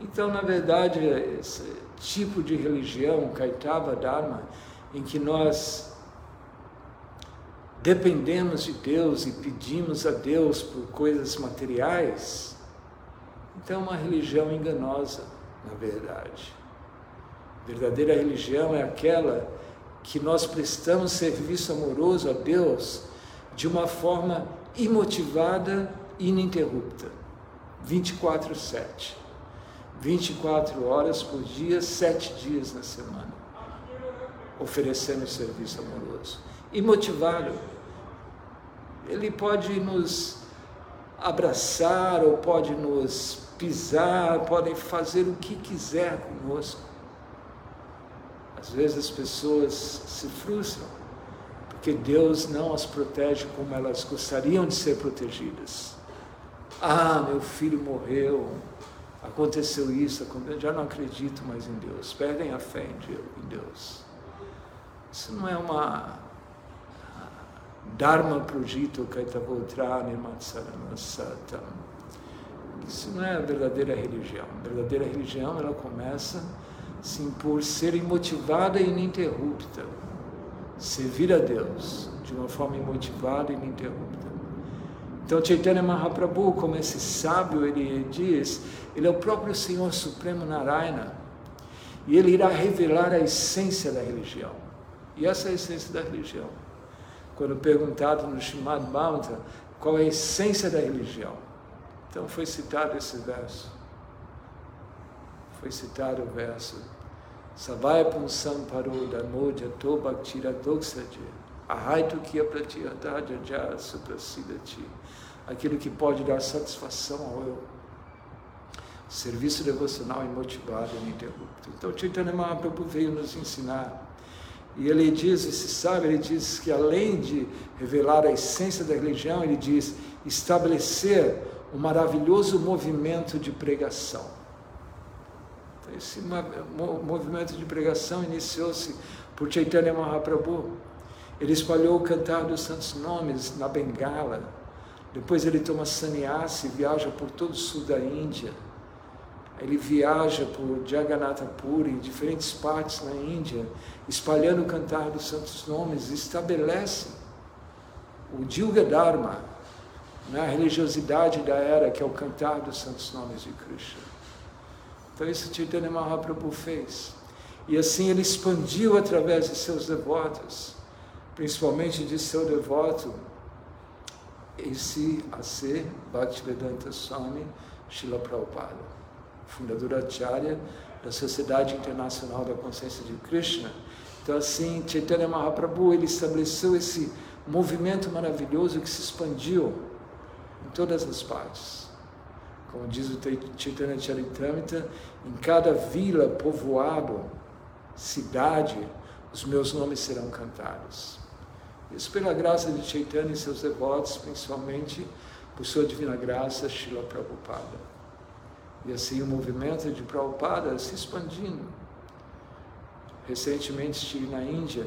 Speaker 1: Então, na verdade, esse tipo de religião, Kaitava Dharma, em que nós dependemos de Deus e pedimos a Deus por coisas materiais, então é uma religião enganosa, na verdade. Verdadeira religião é aquela que nós prestamos serviço amoroso a Deus de uma forma imotivada e ininterrupta, 24/7. 24 horas por dia, sete dias na semana, oferecendo serviço amoroso. E motivado. Ele pode nos abraçar ou pode nos pisar, podem fazer o que quiser conosco. Às vezes as pessoas se frustram porque Deus não as protege como elas gostariam de ser protegidas. Ah, meu filho morreu, aconteceu isso, eu já não acredito mais em Deus, perdem a fé em Deus. Isso não é uma Dharma Projito Kaitavotrani Matsaranasata. Isso não é a verdadeira religião. A verdadeira religião ela começa sim por ser imotivada e ininterrupta. Servir a Deus de uma forma imotivada e ininterrupta. Então Chaitanya Mahaprabhu, como esse sábio, ele diz, ele é o próprio Senhor Supremo Narayana. E ele irá revelar a essência da religião. E essa é a essência da religião. Quando perguntado no Shimad Bhavata qual é a essência da religião, então foi citado esse verso. Foi citado o verso Savaya Punsam Paro Dharmoja To Bhaktira Doksaji Ahaitu Kia Pratyataja Ja Suprasidati aquilo que pode dar satisfação ao eu. Serviço devocional imotivado ininterrupto. Então, Chaitanya Mahaprabhu veio nos ensinar. E ele diz, esse sábio, ele diz que além de revelar a essência da religião, ele diz estabelecer um maravilhoso movimento de pregação. Então, esse movimento de pregação iniciou-se por Chaitanya Mahaprabhu. Ele espalhou o cantar dos santos nomes na Bengala, depois ele toma sannyasi, viaja por todo o sul da Índia. Ele viaja por Jagannatha Puri, diferentes partes na Índia, espalhando o cantar dos santos nomes, estabelece o Dilga Dharma, na né, religiosidade da era, que é o cantar dos santos nomes de Krishna. Então isso Chaitanya Mahaprabhu fez. E assim ele expandiu através de seus devotos, principalmente de seu devoto esse a ser Bhaktivedanta Swami Srila Prabhupada, fundador Acharya da Sociedade Internacional da Consciência de Krishna. Então assim, Chaitanya Mahaprabhu, ele estabeleceu esse movimento maravilhoso que se expandiu todas as partes. Como diz o Chaitanya Charitamrita, em cada vila, povoado, cidade, os meus nomes serão cantados. Isso pela graça de Chaitanya e seus devotos, principalmente por sua divina graça, Srila Prabhupada. E assim o movimento de Prabhupada se expandindo. Recentemente estive na Índia,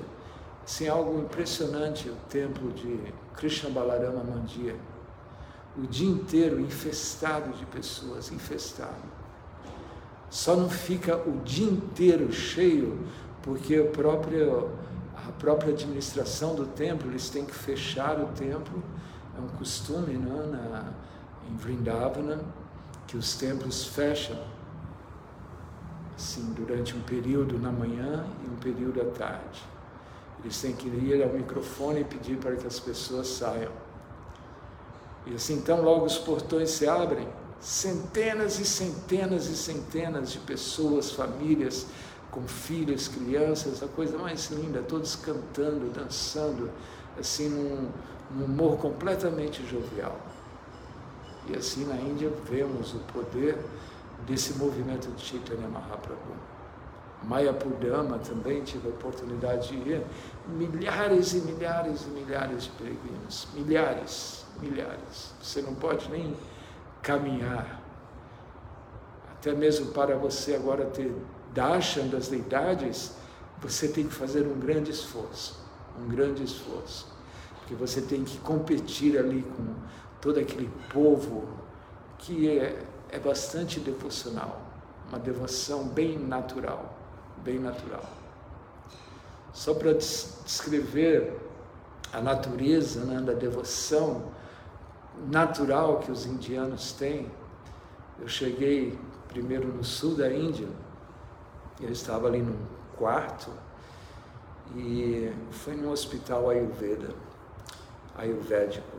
Speaker 1: assim, algo impressionante, o templo de Krishna Balarama Mandir. O dia inteiro infestado de pessoas, infestado. Só não fica o dia inteiro cheio porque o próprio a própria administração do templo, eles têm que fechar o templo, é um costume não, é? Na, em Vrindavana, que os templos fecham assim, durante um período na manhã e um período à tarde. Eles têm que ir ao microfone e pedir para que as pessoas saiam. E assim, então, logo os portões se abrem, centenas e centenas e centenas de pessoas, famílias, com filhos, crianças, a coisa mais linda, todos cantando, dançando, assim num, num humor completamente jovial. E assim na Índia vemos o poder desse movimento de Chaitanya Mahaprabhu. Mayapurdama também tive a oportunidade de ir, milhares e milhares e milhares de peregrinos, milhares, milhares. Você não pode nem caminhar até mesmo para você agora ter darshan das deidades, você tem que fazer um grande esforço, um grande esforço, porque você tem que competir ali com todo aquele povo que é, é bastante devocional, uma devoção bem natural, bem natural. Só para descrever a natureza né, da devoção natural que os indianos têm, eu cheguei primeiro no sul da Índia, eu estava ali num quarto e foi num hospital Ayurveda, ayurvédico.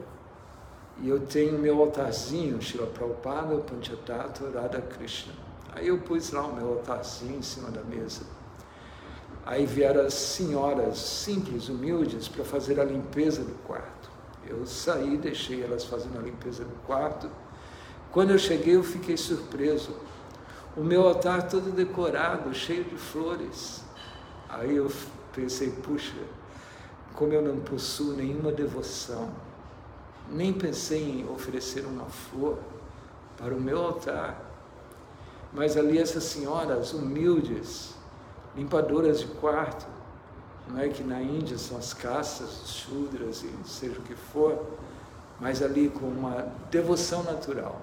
Speaker 1: E eu tenho meu altarzinho, Shila Prabhupada, Panchatattva, Radha Krishna. Aí eu pus lá o meu altarzinho em cima da mesa. Aí vieram as senhoras simples, humildes, para fazer a limpeza do quarto. Eu saí, deixei elas fazendo a limpeza do quarto. Quando eu cheguei, eu fiquei surpreso. O meu altar todo decorado, cheio de flores. Aí eu pensei, puxa, como eu não possuo nenhuma devoção, nem pensei em oferecer uma flor para o meu altar. Mas ali essas senhoras humildes, limpadoras de quarto, não é que na Índia são as caças, os chudras e seja o que for, mas ali com uma devoção natural.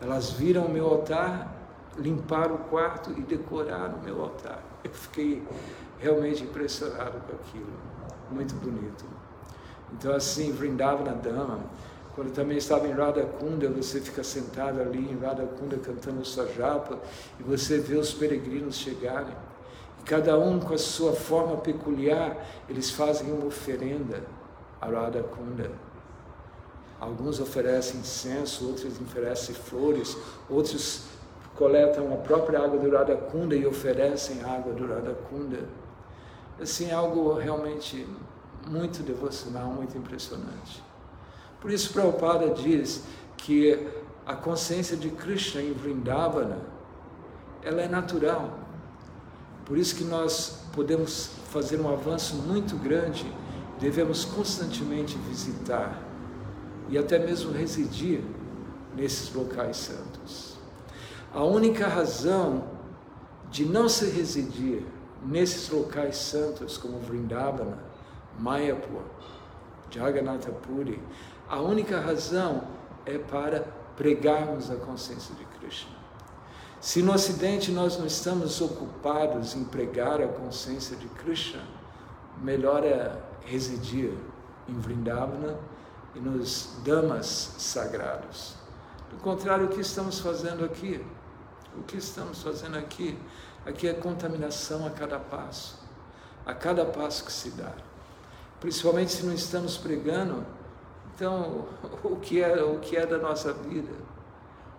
Speaker 1: Elas viram o meu altar, limparam o quarto e decoraram o meu altar. Eu fiquei realmente impressionado com aquilo, muito bonito. Então assim, Vrindavana Dama, quando também estava em Radha Kunda, você fica sentado ali em Radha Kunda cantando sua japa e você vê os peregrinos chegarem cada um com a sua forma peculiar, eles fazem uma oferenda a Radha Kunda. Alguns oferecem incenso, outros oferecem flores, outros coletam a própria água do Radha Kunda e oferecem a água do Radha Kunda. Assim, é algo realmente muito devocional, muito impressionante. Por isso, Prabhupada diz que a consciência de Krishna em Vrindavana, ela é natural. Por isso que nós podemos fazer um avanço muito grande, devemos constantemente visitar e até mesmo residir nesses locais santos. A única razão de não se residir nesses locais santos como Vrindavana, Mayapur, Jagannatha Puri, a única razão é para pregarmos a consciência de Krishna. Se no Ocidente nós não estamos ocupados em pregar a consciência de Krishna, melhor é residir em Vrindavana e nos damas sagrados. Do contrário, o que estamos fazendo aqui? O que estamos fazendo aqui? Aqui é contaminação a cada passo, a cada passo que se dá. Principalmente se não estamos pregando, então o que é o que é da nossa vida?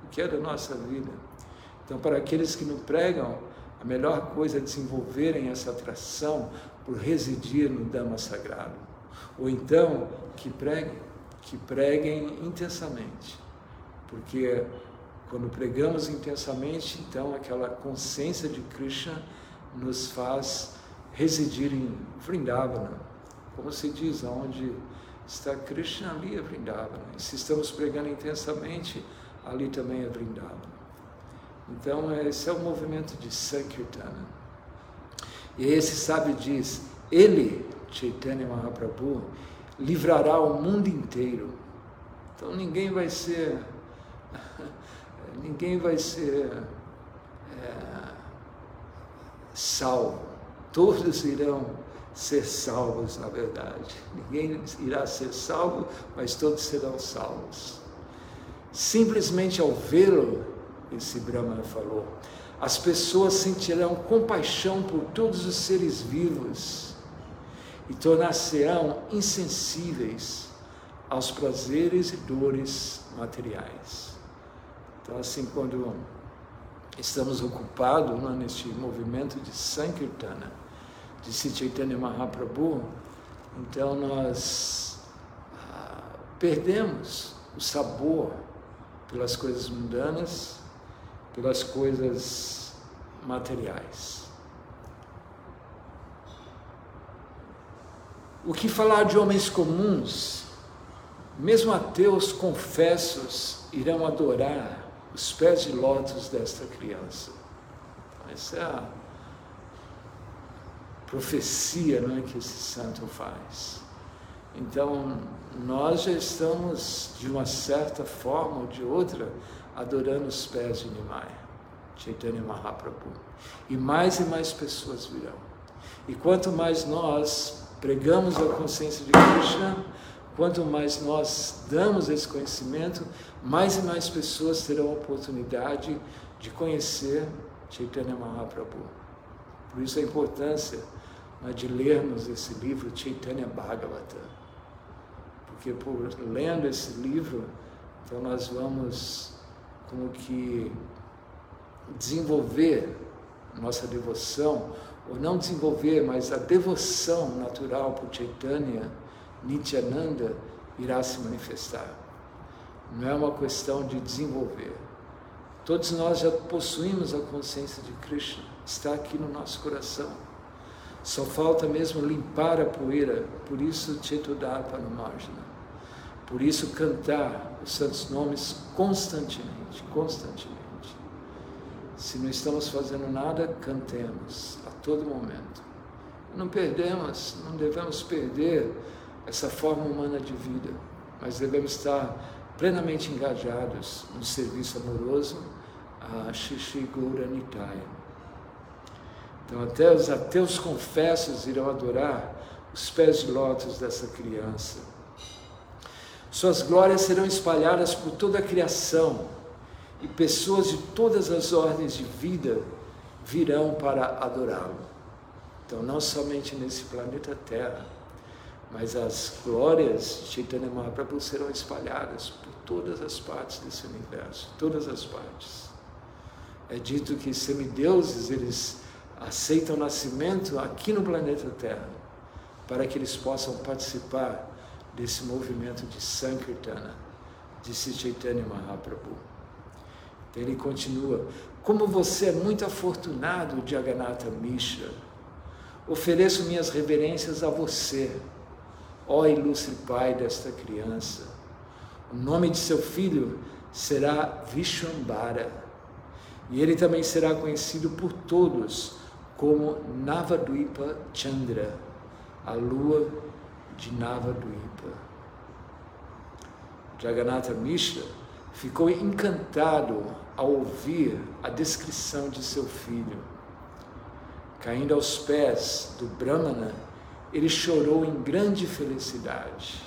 Speaker 1: O que é da nossa vida? Então, para aqueles que não pregam, a melhor coisa é desenvolverem essa atração por residir no Dhamma sagrado. Ou então, que preguem, que preguem intensamente. Porque quando pregamos intensamente, então aquela consciência de Krishna nos faz residir em Vrindavana. Como se diz, onde está Krishna, ali é Vrindavana. E se estamos pregando intensamente, ali também é Vrindavana. Então, esse é o movimento de Sankirtana. E esse sábio diz: Ele, Chaitanya Mahaprabhu, livrará o mundo inteiro. Então, ninguém vai ser. ninguém vai ser é, salvo. Todos irão ser salvos, na verdade. Ninguém irá ser salvo, mas todos serão salvos. Simplesmente ao vê-lo, esse Brahma falou. As pessoas sentirão compaixão por todos os seres vivos e tornar-se-ão insensíveis aos prazeres e dores materiais. Então, assim, quando estamos ocupados né, neste movimento de Sankirtana, de Chaitanya Mahaprabhu, então nós ah, perdemos o sabor pelas coisas mundanas pelas coisas materiais. O que falar de homens comuns, mesmo ateus confessos irão adorar os pés de lótus desta criança. Essa é a profecia não é, que esse santo faz. Então, nós já estamos, de uma certa forma ou de outra, adorando os pés de Nimai, Chaitanya Mahaprabhu. E mais e mais pessoas virão. E quanto mais nós pregamos a consciência de Krishna, quanto mais nós damos esse conhecimento, mais e mais pessoas terão a oportunidade de conhecer Chaitanya Mahaprabhu. Por isso a importância né, de lermos esse livro Chaitanya Bhagavata. Porque por lendo esse livro, então nós vamos como que desenvolver nossa devoção, ou não desenvolver, mas a devoção natural por Chaitanya, Nityananda, irá se manifestar. Não é uma questão de desenvolver. Todos nós já possuímos a consciência de Krishna, está aqui no nosso coração. Só falta mesmo limpar a poeira, por isso Chetudapa no margina. Por isso cantar os santos nomes constantemente, constantemente. Se não estamos fazendo nada, cantemos a todo momento. Não perdemos, não devemos perder essa forma humana de vida, mas devemos estar plenamente engajados no serviço amoroso a Shishi Gaura Nitaya. Então, até os ateus confessos irão adorar os pés de lótus dessa criança. Suas glórias serão espalhadas por toda a criação e pessoas de todas as ordens de vida virão para adorá-lo. Então, não somente nesse planeta Terra, mas as glórias de Chaitanya Mahaprabhu serão espalhadas por todas as partes desse universo, todas as partes. É dito que semideuses, eles aceitam nascimento aqui no planeta Terra, para que eles possam participar desse movimento de Sankirtana, disse Chaitanya Mahaprabhu. Ele continua: Como você é muito afortunado, Jagannatha Mishra, ofereço minhas reverências a você, ó ilustre pai desta criança. O nome de seu filho será Vishwambara, e ele também será conhecido por todos como Navadvipa Chandra, a lua de Navadvipa. Jagannatha Mishra ficou encantado ao ouvir a descrição de seu filho. Caindo aos pés do Brahmana, ele chorou em grande felicidade.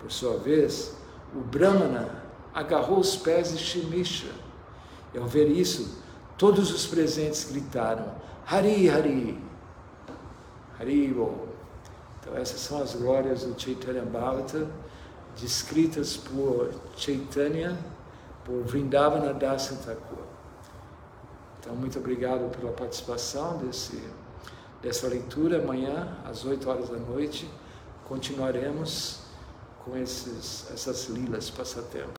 Speaker 1: Por sua vez, o Brahmana agarrou os pés de Shimishra, e ao ver isso, Todos os presentes gritaram: Hari, Hari, Hari Bo. Então, essas são as glórias do Chaitanya Bhavata, descritas por Chaitanya, por Vrindavana Dasa Thakur. Então, muito obrigado pela participação desse, dessa leitura. Amanhã, às 8 horas da noite, continuaremos com esses, essas lilas, passatempos.